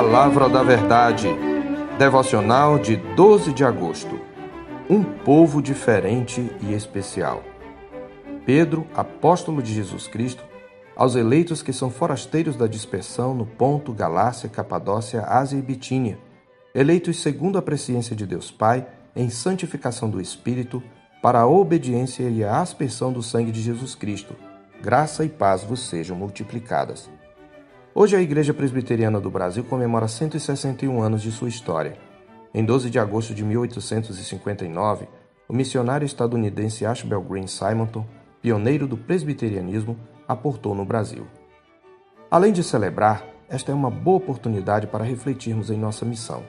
Palavra da Verdade, devocional de 12 de agosto. Um povo diferente e especial. Pedro, apóstolo de Jesus Cristo, aos eleitos que são forasteiros da dispersão no Ponto, Galácia, Capadócia, Ásia e Bitínia, eleitos segundo a presciência de Deus Pai, em santificação do Espírito, para a obediência e a aspersão do sangue de Jesus Cristo. Graça e paz vos sejam multiplicadas. Hoje a Igreja Presbiteriana do Brasil comemora 161 anos de sua história. Em 12 de agosto de 1859, o missionário estadunidense Ashbel Green Simonton, pioneiro do presbiterianismo, aportou no Brasil. Além de celebrar, esta é uma boa oportunidade para refletirmos em nossa missão.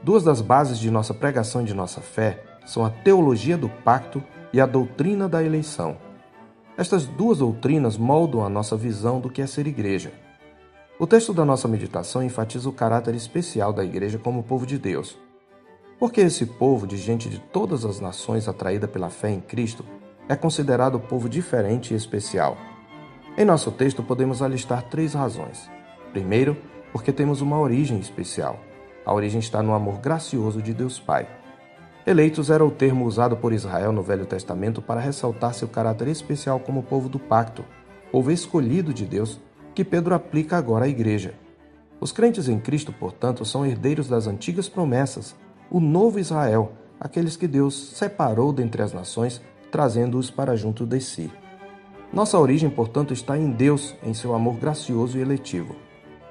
Duas das bases de nossa pregação e de nossa fé são a teologia do pacto e a doutrina da eleição. Estas duas doutrinas moldam a nossa visão do que é ser igreja. O texto da nossa meditação enfatiza o caráter especial da igreja como povo de Deus. Porque esse povo, de gente de todas as nações atraída pela fé em Cristo, é considerado povo diferente e especial. Em nosso texto podemos alistar três razões. Primeiro, porque temos uma origem especial. A origem está no amor gracioso de Deus Pai. Eleitos era o termo usado por Israel no Velho Testamento para ressaltar seu caráter especial como povo do pacto, povo escolhido de Deus, que Pedro aplica agora à igreja. Os crentes em Cristo, portanto, são herdeiros das antigas promessas, o novo Israel, aqueles que Deus separou dentre as nações, trazendo-os para junto de si. Nossa origem, portanto, está em Deus, em seu amor gracioso e eletivo.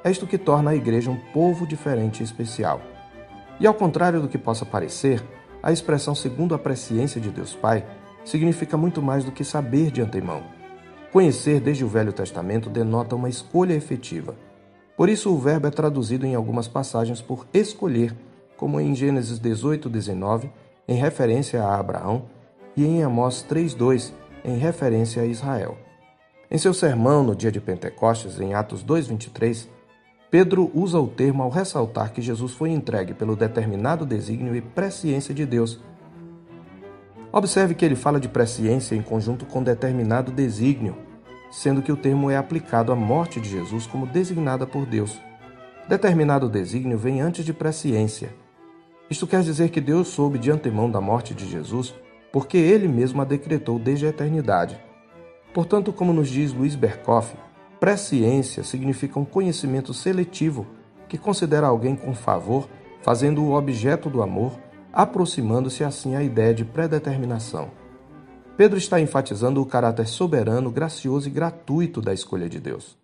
É isto que torna a igreja um povo diferente e especial. E ao contrário do que possa parecer, a expressão segundo a presciência de Deus Pai significa muito mais do que saber de antemão. Conhecer desde o Velho Testamento denota uma escolha efetiva. Por isso, o verbo é traduzido em algumas passagens por escolher, como em Gênesis 18, 19, em referência a Abraão, e em Amós 3,2, em referência a Israel. Em seu sermão no dia de Pentecostes, em Atos 2,23, Pedro usa o termo ao ressaltar que Jesus foi entregue pelo determinado desígnio e presciência de Deus. Observe que ele fala de presciência em conjunto com determinado desígnio, sendo que o termo é aplicado à morte de Jesus como designada por Deus. Determinado desígnio vem antes de presciência. Isto quer dizer que Deus soube de antemão da morte de Jesus, porque ele mesmo a decretou desde a eternidade. Portanto, como nos diz Luiz Berkoff, Presciência significa um conhecimento seletivo que considera alguém com favor, fazendo o objeto do amor, aproximando-se assim à ideia de predeterminação. Pedro está enfatizando o caráter soberano, gracioso e gratuito da escolha de Deus.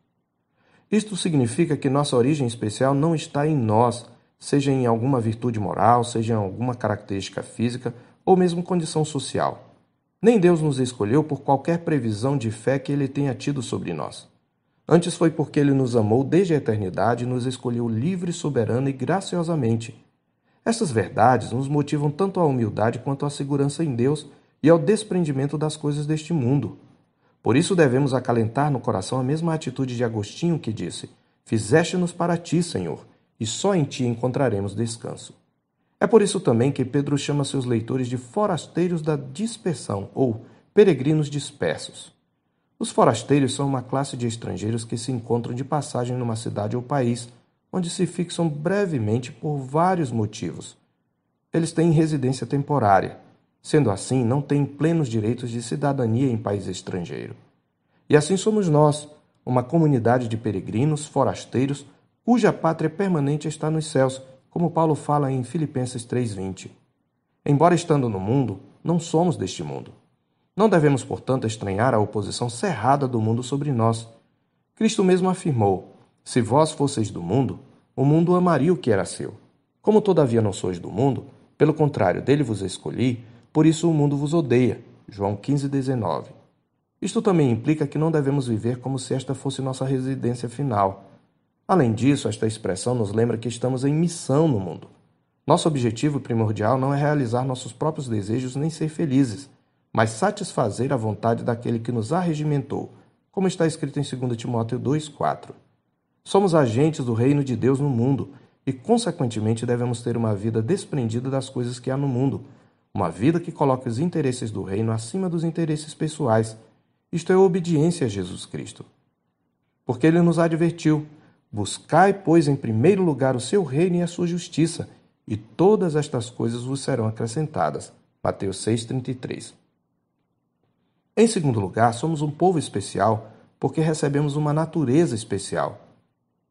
Isto significa que nossa origem especial não está em nós, seja em alguma virtude moral, seja em alguma característica física ou mesmo condição social. Nem Deus nos escolheu por qualquer previsão de fé que ele tenha tido sobre nós. Antes foi porque ele nos amou desde a eternidade e nos escolheu livre, soberana e graciosamente. Essas verdades nos motivam tanto à humildade quanto à segurança em Deus e ao desprendimento das coisas deste mundo. Por isso devemos acalentar no coração a mesma atitude de Agostinho que disse: Fizeste-nos para ti, Senhor, e só em ti encontraremos descanso. É por isso também que Pedro chama seus leitores de forasteiros da dispersão ou peregrinos dispersos. Os forasteiros são uma classe de estrangeiros que se encontram de passagem numa cidade ou país, onde se fixam brevemente por vários motivos. Eles têm residência temporária. Sendo assim, não têm plenos direitos de cidadania em país estrangeiro. E assim somos nós, uma comunidade de peregrinos, forasteiros, cuja pátria permanente está nos céus, como Paulo fala em Filipenses 3:20. Embora estando no mundo, não somos deste mundo. Não devemos, portanto, estranhar a oposição cerrada do mundo sobre nós. Cristo mesmo afirmou: Se vós fosseis do mundo, o mundo amaria o que era seu. Como todavia não sois do mundo, pelo contrário, dele vos escolhi, por isso o mundo vos odeia. João 15, 19. Isto também implica que não devemos viver como se esta fosse nossa residência final. Além disso, esta expressão nos lembra que estamos em missão no mundo. Nosso objetivo primordial não é realizar nossos próprios desejos nem ser felizes, mas satisfazer a vontade daquele que nos arregimentou, como está escrito em 2 Timóteo 2,4. Somos agentes do reino de Deus no mundo e, consequentemente, devemos ter uma vida desprendida das coisas que há no mundo, uma vida que coloque os interesses do reino acima dos interesses pessoais. Isto é obediência a Jesus Cristo. Porque ele nos advertiu: Buscai, pois, em primeiro lugar o seu reino e a sua justiça, e todas estas coisas vos serão acrescentadas. Mateus 6,33. Em segundo lugar, somos um povo especial porque recebemos uma natureza especial.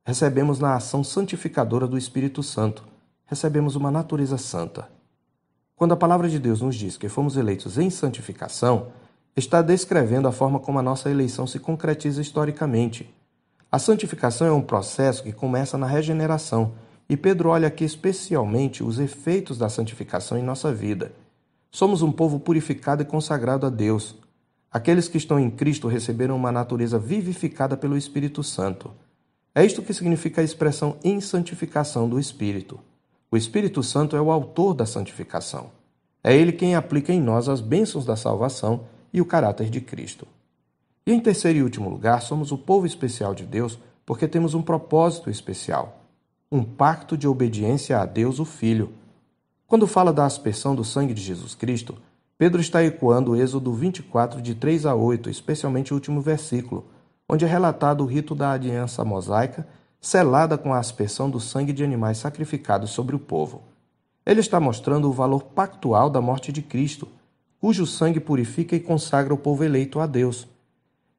Recebemos na ação santificadora do Espírito Santo. Recebemos uma natureza santa. Quando a palavra de Deus nos diz que fomos eleitos em santificação, está descrevendo a forma como a nossa eleição se concretiza historicamente. A santificação é um processo que começa na regeneração, e Pedro olha aqui especialmente os efeitos da santificação em nossa vida. Somos um povo purificado e consagrado a Deus. Aqueles que estão em Cristo receberam uma natureza vivificada pelo Espírito Santo. É isto que significa a expressão em santificação do Espírito. O Espírito Santo é o autor da santificação. É ele quem aplica em nós as bênçãos da salvação e o caráter de Cristo. E em terceiro e último lugar, somos o povo especial de Deus porque temos um propósito especial, um pacto de obediência a Deus, o Filho. Quando fala da aspersão do sangue de Jesus Cristo, Pedro está ecoando o Êxodo 24, de 3 a 8, especialmente o último versículo, onde é relatado o rito da aliança mosaica, selada com a aspersão do sangue de animais sacrificados sobre o povo. Ele está mostrando o valor pactual da morte de Cristo, cujo sangue purifica e consagra o povo eleito a Deus.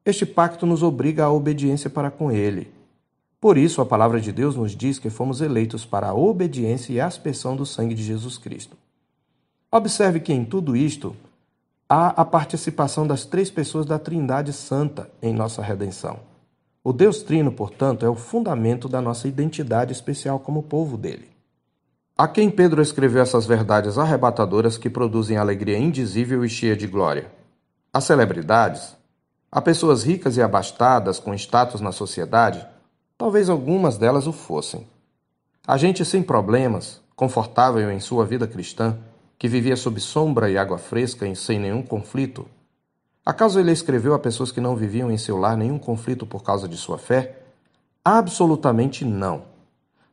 Este pacto nos obriga à obediência para com ele. Por isso, a palavra de Deus nos diz que fomos eleitos para a obediência e a aspersão do sangue de Jesus Cristo. Observe que em tudo isto há a participação das três pessoas da Trindade Santa em nossa redenção. O Deus Trino, portanto, é o fundamento da nossa identidade especial como povo dele. A quem Pedro escreveu essas verdades arrebatadoras que produzem alegria indizível e cheia de glória? A celebridades? A pessoas ricas e abastadas com status na sociedade? Talvez algumas delas o fossem. A gente sem problemas, confortável em sua vida cristã, que vivia sob sombra e água fresca e sem nenhum conflito? Acaso ele escreveu a pessoas que não viviam em seu lar nenhum conflito por causa de sua fé? Absolutamente não.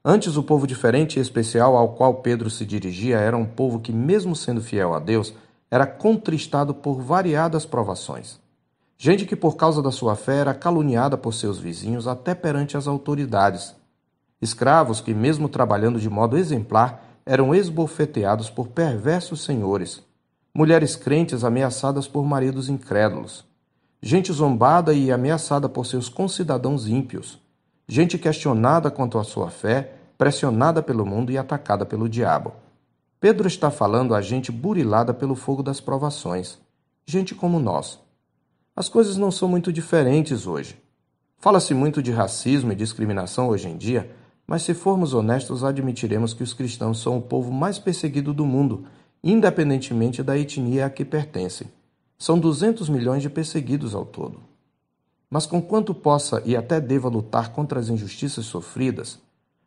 Antes, o povo diferente e especial ao qual Pedro se dirigia era um povo que, mesmo sendo fiel a Deus, era contristado por variadas provações. Gente que, por causa da sua fé, era caluniada por seus vizinhos até perante as autoridades. Escravos que, mesmo trabalhando de modo exemplar, eram esbofeteados por perversos senhores, mulheres crentes ameaçadas por maridos incrédulos, gente zombada e ameaçada por seus concidadãos ímpios, gente questionada quanto à sua fé, pressionada pelo mundo e atacada pelo diabo. Pedro está falando a gente burilada pelo fogo das provações, gente como nós. As coisas não são muito diferentes hoje. Fala-se muito de racismo e discriminação hoje em dia, mas se formos honestos, admitiremos que os cristãos são o povo mais perseguido do mundo, independentemente da etnia a que pertencem. São 200 milhões de perseguidos ao todo. Mas conquanto possa e até deva lutar contra as injustiças sofridas,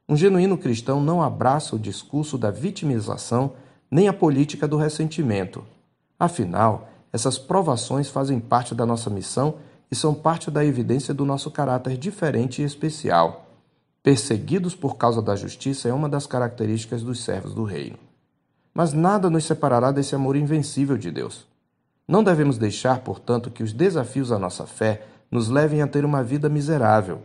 um genuíno cristão não abraça o discurso da vitimização nem a política do ressentimento. Afinal, essas provações fazem parte da nossa missão e são parte da evidência do nosso caráter diferente e especial. Perseguidos por causa da justiça é uma das características dos servos do reino. Mas nada nos separará desse amor invencível de Deus. Não devemos deixar, portanto, que os desafios à nossa fé nos levem a ter uma vida miserável.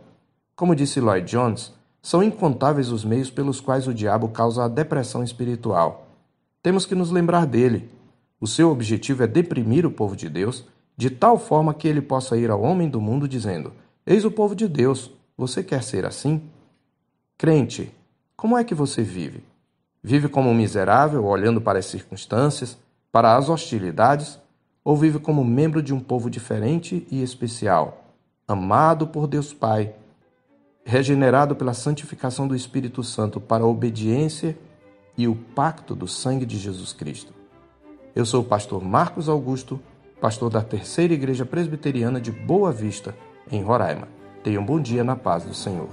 Como disse Lloyd Jones, são incontáveis os meios pelos quais o diabo causa a depressão espiritual. Temos que nos lembrar dele. O seu objetivo é deprimir o povo de Deus, de tal forma que ele possa ir ao homem do mundo dizendo: Eis o povo de Deus, você quer ser assim? Crente, como é que você vive? Vive como um miserável, olhando para as circunstâncias, para as hostilidades, ou vive como membro de um povo diferente e especial, amado por Deus Pai, regenerado pela santificação do Espírito Santo para a obediência e o pacto do sangue de Jesus Cristo? Eu sou o pastor Marcos Augusto, pastor da Terceira Igreja Presbiteriana de Boa Vista, em Roraima. Tenha um bom dia na paz do Senhor.